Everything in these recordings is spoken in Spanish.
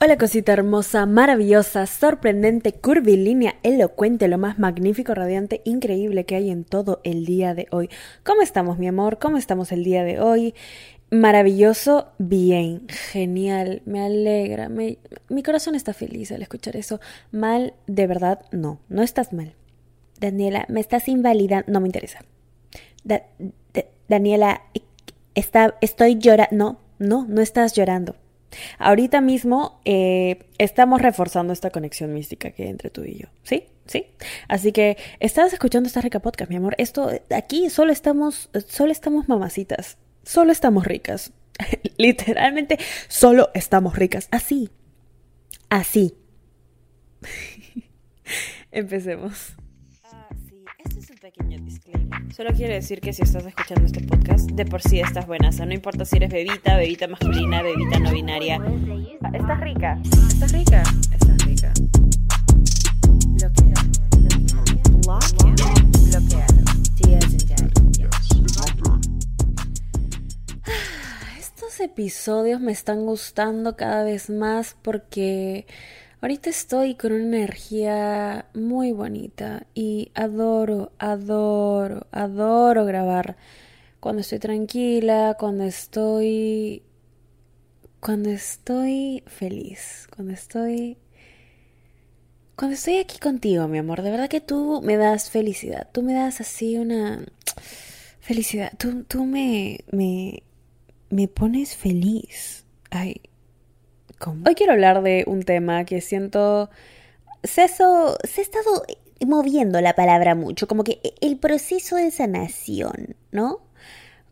Hola cosita hermosa, maravillosa, sorprendente, curvilínea, elocuente, lo más magnífico, radiante, increíble que hay en todo el día de hoy. ¿Cómo estamos mi amor? ¿Cómo estamos el día de hoy? Maravilloso, bien, genial, me alegra, mi corazón está feliz al escuchar eso. Mal, de verdad, no, no estás mal. Daniela, me estás invalidando, no me interesa. Daniela, está, estoy llorando, no, no, no estás llorando. Ahorita mismo eh, estamos reforzando esta conexión mística que hay entre tú y yo, ¿sí? ¿Sí? Así que estás escuchando esta rica podcast, mi amor. Esto aquí solo estamos, solo estamos mamacitas, solo estamos ricas. Literalmente, solo estamos ricas. Así, así. Empecemos pequeño disclaimer. Solo quiero decir que si estás escuchando este podcast, de por sí estás buena. O sea, no importa si eres bebita, bebita masculina, bebita no binaria. Estás rica. Estás rica. Estás rica. Bloqueado. Bloqueado. Estos episodios me están gustando cada vez más porque Ahorita estoy con una energía muy bonita y adoro, adoro, adoro grabar. Cuando estoy tranquila, cuando estoy cuando estoy feliz, cuando estoy cuando estoy aquí contigo, mi amor, de verdad que tú me das felicidad, tú me das así una felicidad, tú, tú me, me, me pones feliz. Ay, Hoy quiero hablar de un tema que siento... Se, ha estado moviendo la palabra mucho, como que el proceso de sanación, ¿no?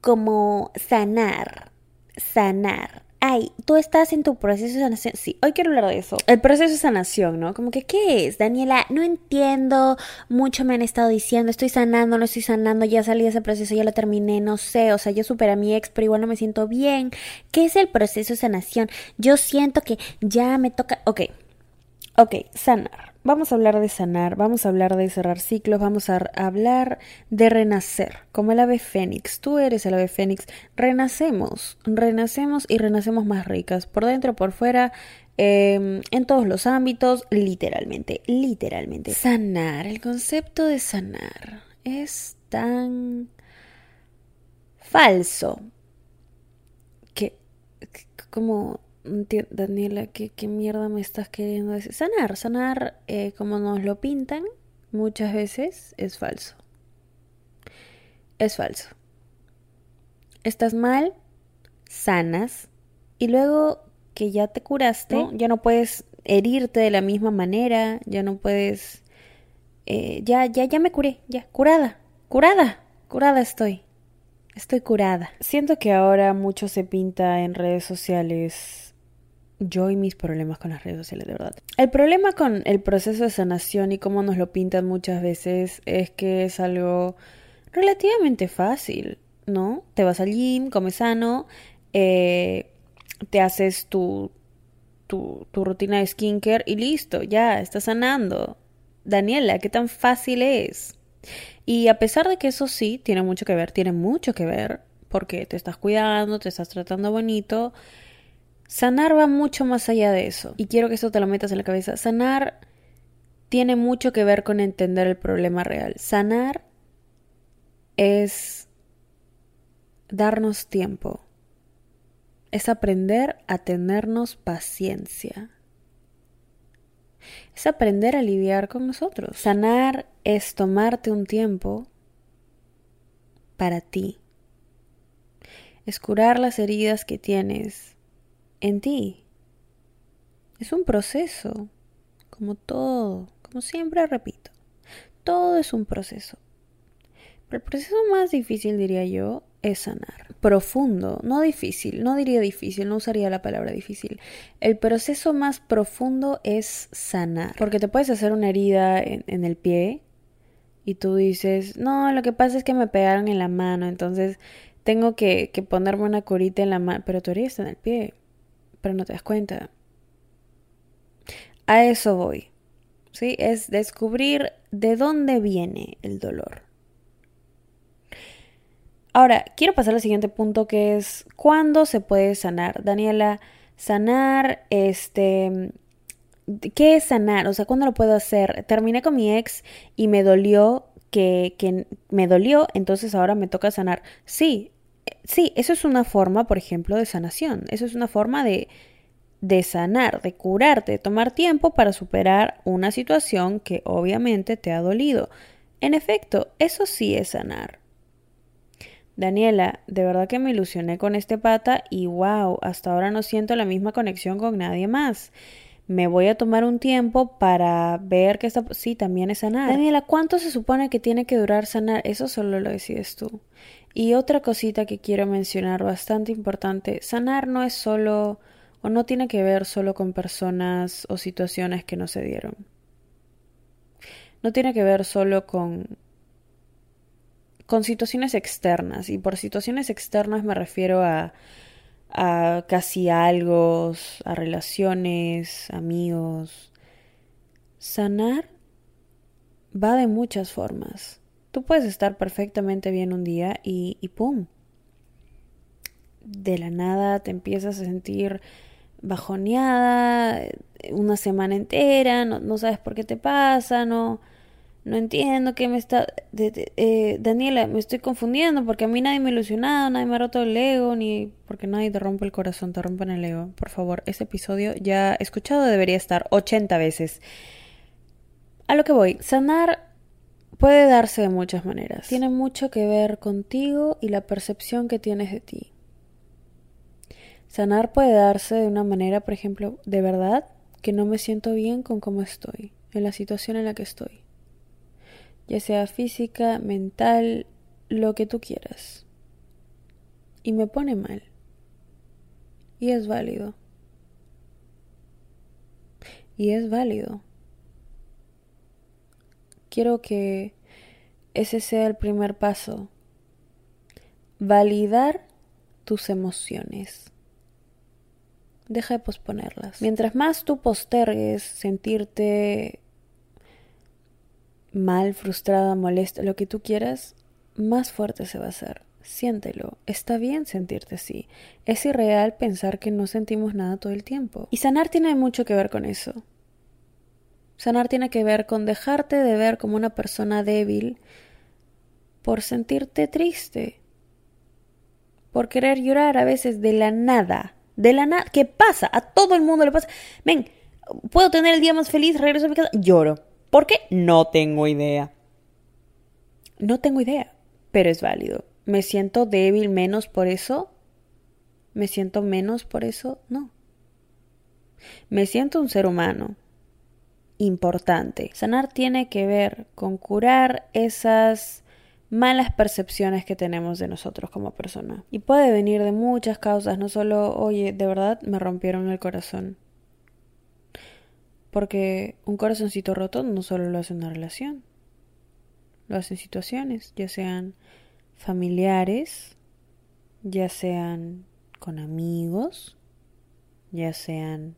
Como sanar, sanar ay, tú estás en tu proceso de sanación. Sí, hoy quiero hablar de eso. El proceso de sanación, ¿no? Como que, ¿qué es? Daniela, no entiendo, mucho me han estado diciendo, estoy sanando, no estoy sanando, ya salí de ese proceso, ya lo terminé, no sé, o sea, yo superé a mi ex, pero igual no me siento bien. ¿Qué es el proceso de sanación? Yo siento que ya me toca, ok, ok, sanar. Vamos a hablar de sanar, vamos a hablar de cerrar ciclos, vamos a hablar de renacer, como el ave fénix. Tú eres el ave fénix. Renacemos, renacemos y renacemos más ricas, por dentro, por fuera, em, en todos los ámbitos, literalmente, literalmente. Sanar, el concepto de sanar es tan falso que como Daniela, ¿qué, ¿qué, mierda me estás queriendo decir? Sanar, sanar eh, como nos lo pintan muchas veces es falso. Es falso. Estás mal, sanas y luego que ya te curaste, ya no puedes herirte de la misma manera, ya no puedes... Eh, ya, ya, ya me curé, ya, curada, curada, curada estoy. Estoy curada. Siento que ahora mucho se pinta en redes sociales yo y mis problemas con las redes sociales, de verdad. El problema con el proceso de sanación y cómo nos lo pintan muchas veces es que es algo relativamente fácil, ¿no? Te vas al gym, comes sano, eh, te haces tu, tu, tu rutina de skincare y listo, ya, estás sanando. Daniela, ¿qué tan fácil es? Y a pesar de que eso sí, tiene mucho que ver, tiene mucho que ver, porque te estás cuidando, te estás tratando bonito, Sanar va mucho más allá de eso. Y quiero que eso te lo metas en la cabeza. Sanar tiene mucho que ver con entender el problema real. Sanar es darnos tiempo. Es aprender a tenernos paciencia. Es aprender a lidiar con nosotros. Sanar es tomarte un tiempo para ti. Es curar las heridas que tienes en ti. Es un proceso, como todo, como siempre repito, todo es un proceso. Pero el proceso más difícil, diría yo, es sanar. Profundo, no difícil, no diría difícil, no usaría la palabra difícil. El proceso más profundo es sanar. Porque te puedes hacer una herida en, el pie y tú dices, no, lo que pasa es que me pegaron en la mano, entonces tengo que, que ponerme una curita en la mano, pero tu herida está en el pie pero no te das cuenta. A eso voy. ¿Sí? Es descubrir de dónde viene el dolor. Ahora, quiero pasar al siguiente punto que es ¿cuándo se puede sanar? Daniela, Sanar, este, ¿qué es sanar? O sea, ¿cuándo lo puedo hacer? Terminé con mi ex y me dolió que, que me dolió, entonces ahora me toca sanar. Sí, sí, eso es una forma, por ejemplo, de sanación. Eso es una forma de, de sanar, de curarte, de tomar tiempo para superar una situación que obviamente te ha dolido. En efecto, eso sí es sanar. Daniela, de verdad que me ilusioné con este pata y wow, hasta ahora no siento la misma conexión con nadie más. Me voy a tomar un tiempo para ver que está... Sí, también es sanar. Daniela, ¿cuánto se supone que tiene que durar sanar? Eso solo lo decides tú. Y otra cosita que quiero mencionar bastante importante, sanar no es solo o no tiene que ver solo con personas o situaciones que no se dieron. No tiene que ver solo con con situaciones externas. Y por situaciones externas me refiero a, a casi algo, a relaciones, amigos. Sanar va de muchas formas. Tú puedes estar perfectamente bien un día y, y ¡pum! De la nada te empiezas a sentir bajoneada una semana entera, no, no sabes por qué te pasa, no no entiendo qué me está... eh, Daniela, me estoy confundiendo porque a mí nadie me ha ilusionado, nadie me ha roto el ego, ni porque nadie te rompe el corazón, te rompen el ego. Por favor, ese episodio ya escuchado debería estar 80 veces. A lo que voy, sanar puede darse de muchas maneras. Tiene mucho que ver contigo y la percepción que tienes de ti. Sanar puede darse de una manera, por ejemplo, de verdad, que no me siento bien con cómo estoy, en la situación en la que estoy ya sea física, mental, lo que tú quieras. Y me pone mal. Y es válido. Y es válido. Quiero que ese sea el primer paso. Validar tus emociones. Deja de posponerlas. Mientras más tú postergues sentirte mal, frustrada, molesta, lo que tú quieras, más fuerte se va a hacer. Siéntelo. Está bien sentirte así. Es irreal pensar que no sentimos nada todo el tiempo. Y sanar tiene mucho que ver con eso. Sanar tiene que ver con dejarte de ver como una persona débil por sentirte triste, por querer llorar a veces de la nada, de la nada, ¿qué pasa? A todo el mundo le pasa. Ven, puedo tener el día más feliz, regreso a mi casa, lloro. ¿Por qué? No tengo idea. No tengo idea, pero es válido. ¿Me siento débil menos por eso? ¿Me siento menos por eso? No. Me siento un ser humano importante. Sanar tiene que ver con curar esas malas percepciones que tenemos de nosotros como persona. Y puede venir de muchas causas, no solo, oye, de verdad me rompieron el corazón. Porque un corazoncito roto no solo lo hace una relación, lo hace en situaciones, ya sean familiares, ya sean con amigos, ya sean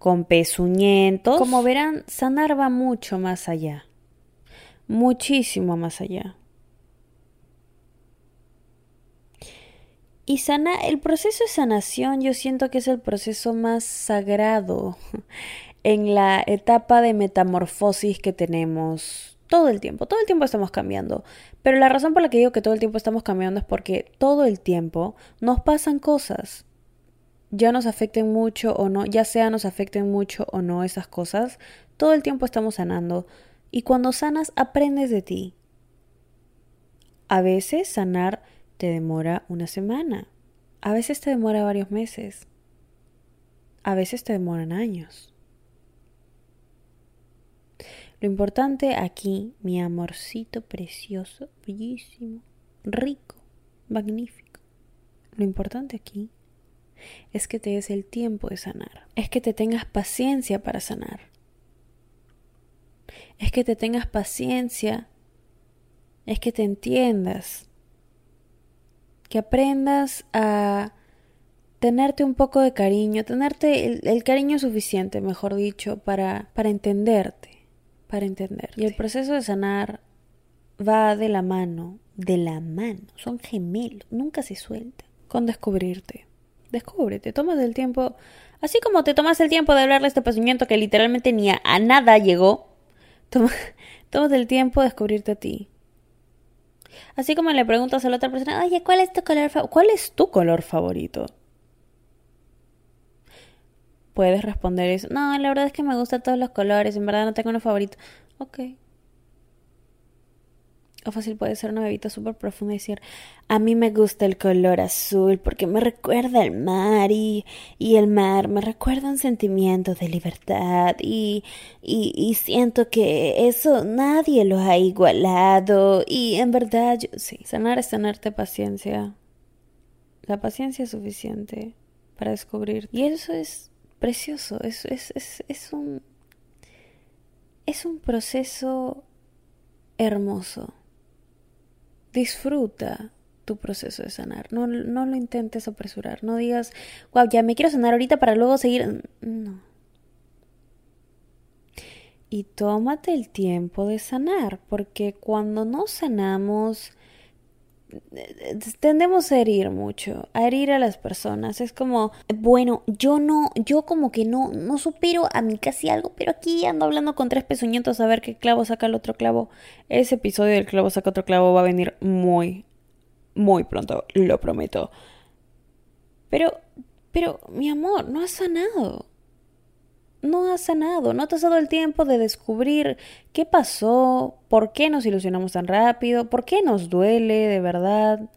con pezuñentos. Como verán, sanar va mucho más allá, muchísimo más allá. Y sana, el proceso de sanación yo siento que es el proceso más sagrado en la etapa de metamorfosis que tenemos todo el tiempo. Todo el tiempo estamos cambiando. Pero la razón por la que digo que todo el tiempo estamos cambiando es porque todo el tiempo nos pasan cosas. Ya nos afecten mucho o no, ya sea nos afecten mucho o no esas cosas, todo el tiempo estamos sanando. Y cuando sanas, aprendes de ti. A veces sanar te demora una semana. A veces te demora varios meses. A veces te demoran años. Lo importante aquí, mi amorcito precioso, bellísimo, rico, magnífico. Lo importante aquí es que te des el tiempo de sanar. Es que te tengas paciencia para sanar. Es que te tengas paciencia. Es que te entiendas. Que aprendas a tenerte un poco de cariño, tenerte el, el cariño suficiente, mejor dicho, para, para entenderte para entender. Y el proceso de sanar va de la mano, de la mano, son gemelos, nunca se suelta, con descubrirte. Descúbrete, tómate el tiempo. Así como te tomas el tiempo de hablarle a este pensamiento que literalmente ni a, nada llegó, toma, tómate el tiempo de descubrirte a ti. Así como le preguntas a la otra persona, oye, ¿cuál es tu color favorito? ¿Cuál es tu color favorito? Puedes responder eso. No, la verdad es que me gustan todos los colores, en verdad no tengo uno favorito. Ok, o fácil puede ser una bebita súper profunda y decir, a mí me gusta el color azul porque me recuerda al mar y, y el mar me recuerda un sentimiento de libertad y, y, y, siento que eso nadie lo ha igualado y en verdad yo, sí, sanar es tenerte paciencia. La paciencia es suficiente para descubrir. Y eso es precioso, es, es, es, es un... Es un proceso hermoso disfruta tu proceso de sanar. No, no lo intentes apresurar. No digas, wow, ya me quiero sanar ahorita para luego seguir. No. Y tómate el tiempo de sanar, porque cuando no sanamos, tendemos a herir mucho, a herir a las personas. Es como, bueno, yo no, yo como que no, no supero a mí casi algo, pero aquí ando hablando con tres pezuñitos a ver qué clavo saca el otro clavo. Ese episodio del clavo saca otro clavo va a venir muy, muy pronto, lo prometo. Pero, pero, mi amor, no has sanado no has sanado, no te has dado el tiempo de descubrir qué pasó, por qué nos ilusionamos tan rápido, por qué nos duele de verdad,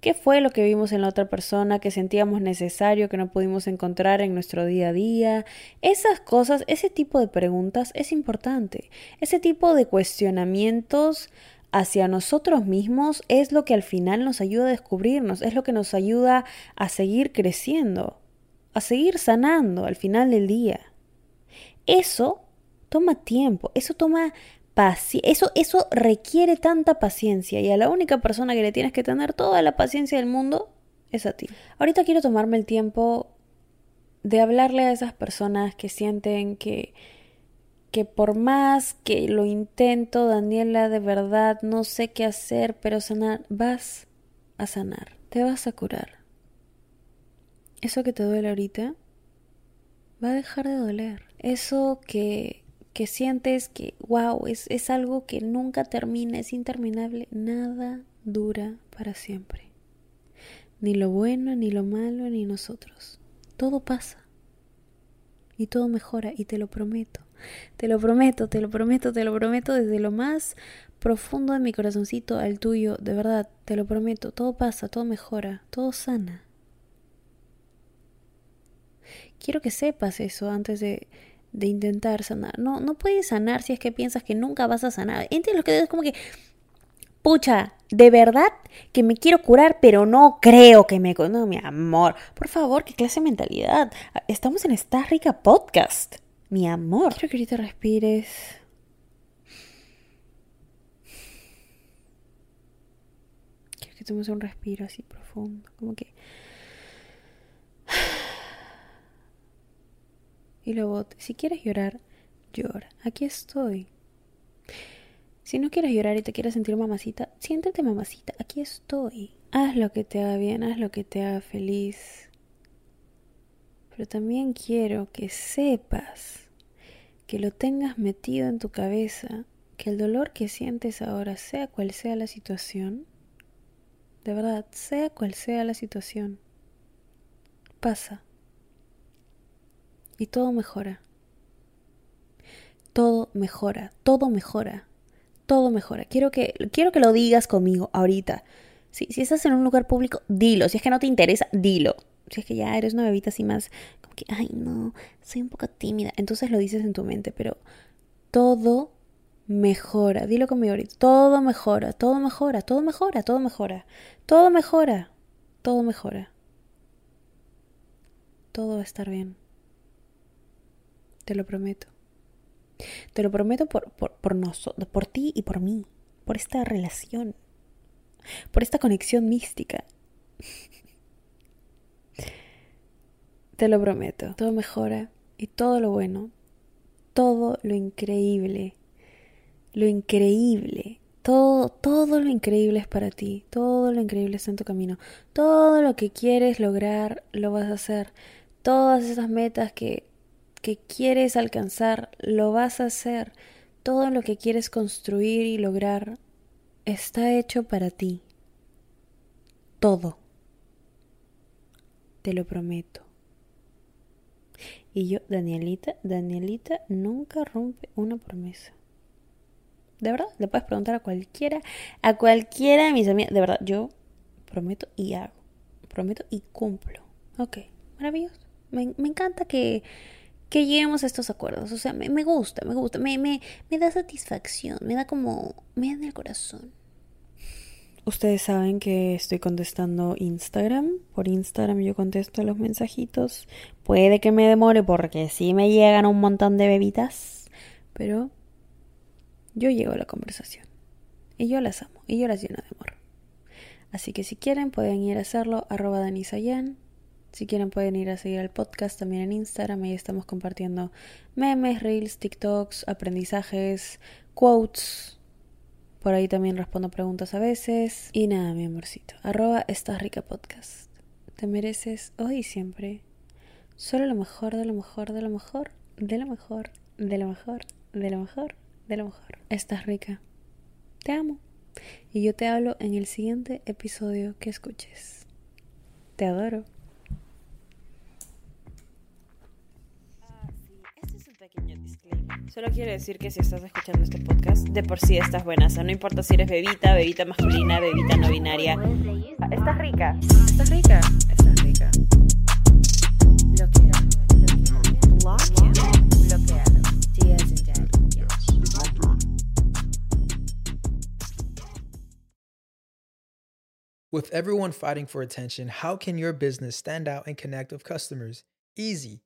qué fue lo que vimos en la otra persona que sentíamos necesario que no pudimos encontrar en nuestro día a día. Esas cosas, ese tipo de preguntas es importante. Ese tipo de cuestionamientos hacia nosotros mismos es lo que al final nos ayuda a descubrirnos, es lo que nos ayuda a seguir creciendo, a seguir sanando al final del día. Eso toma tiempo, eso toma paciencia, eso, eso requiere tanta paciencia y a la única persona que le tienes que tener toda la paciencia del mundo es a ti. Ahorita quiero tomarme el tiempo de hablarle a esas personas que sienten que que por más que lo intento, Daniela, de verdad no sé qué hacer, pero sanar, vas a sanar, te vas a curar. Eso que te duele ahorita va a dejar de doler eso que, que sientes que, wow, es, es algo que nunca termina, es interminable, nada dura para siempre. Ni lo bueno, ni lo malo, ni nosotros. Todo pasa. Y todo mejora, y te lo prometo. Te lo prometo, te lo prometo, te lo prometo desde lo más profundo de mi corazoncito al tuyo. De verdad, te lo prometo. Todo pasa, todo mejora, todo sana. Quiero que sepas eso antes de, de intentar sanar. No, no puedes sanar si es que piensas que nunca vas a sanar. Entiendo lo que es como que, pucha, de verdad que me quiero curar, pero no creo que me... No, mi amor, por favor, qué clase de mentalidad. Estamos en esta rica podcast, mi amor. Quiero que ahorita respires. Quiero que tomes un respiro así profundo, como que... Y luego, si quieres llorar, llora. Aquí estoy. Si no quieres llorar y te quieres sentir mamacita, siéntete mamacita. Aquí estoy. Haz lo que te haga bien, haz lo que te haga feliz. Pero también quiero que sepas, que lo tengas metido en tu cabeza, que el dolor que sientes ahora, sea cual sea la situación, de verdad, sea cual sea la situación, pasa y todo mejora. Todo mejora, todo mejora, todo mejora. Quiero que, quiero que lo digas conmigo ahorita. Si, si estás en un lugar público, dilo. Si es que no te interesa, dilo. Si es que ya eres una bebita así más, como que, ay, no, soy un poco tímida. Entonces lo dices en tu mente, pero todo mejora. Dilo conmigo ahorita. Todo mejora, todo mejora, todo mejora, todo mejora. Todo mejora, todo mejora. Todo va a estar bien. Te lo prometo. Te lo prometo por, por, por, por ti y por mí, por esta relación, por esta conexión mística. Te lo prometo. Todo mejora y todo lo bueno, todo lo increíble, lo increíble, todo, todo lo increíble es para ti, todo lo increíble está en tu camino, todo lo que quieres lograr lo vas a hacer, todas esas metas que, que quieres alcanzar lo vas a hacer, todo lo que quieres construir y lograr está hecho para ti, todo, te lo prometo. Y yo, Danielita, Danielita nunca rompe una promesa. De verdad, le puedes preguntar a cualquiera, a cualquiera de mis amigas. De verdad, yo prometo y hago. Prometo y cumplo. Ok, maravilloso. Me, me encanta que, que lleguemos a estos acuerdos. O sea, me, me gusta, me gusta. Me, me, me da satisfacción. Me da como. Me da el corazón. Ustedes saben que estoy contestando Instagram. Por Instagram yo contesto los mensajitos. Puede que me demore porque sí me llegan un montón de bebitas. Pero yo llego a la conversación. Y yo las amo. Y yo las lleno de amor. Así que si quieren pueden ir a hacerlo. Arroba Danisayan. Si quieren pueden ir a seguir el podcast también en Instagram. Ahí estamos compartiendo memes, reels, TikToks, aprendizajes, quotes por ahí también respondo preguntas a veces. Y nada, mi amorcito. Arroba Estás Rica Podcast. Te mereces hoy y siempre solo lo mejor, de lo mejor, de lo mejor, de lo mejor, de lo mejor, de lo mejor, de lo mejor. Estás rica. Te amo. Y yo te hablo en el siguiente episodio que escuches. Te adoro. Solo quiero decir que si estás escuchando este podcast, de por sí estás buena. O sea, no importa si eres bebita, bebita masculina, bebita no binaria. Estás rica. Estás rica. Estás rica. With everyone fighting for attention, how can your business stand out and connect with customers? Easy.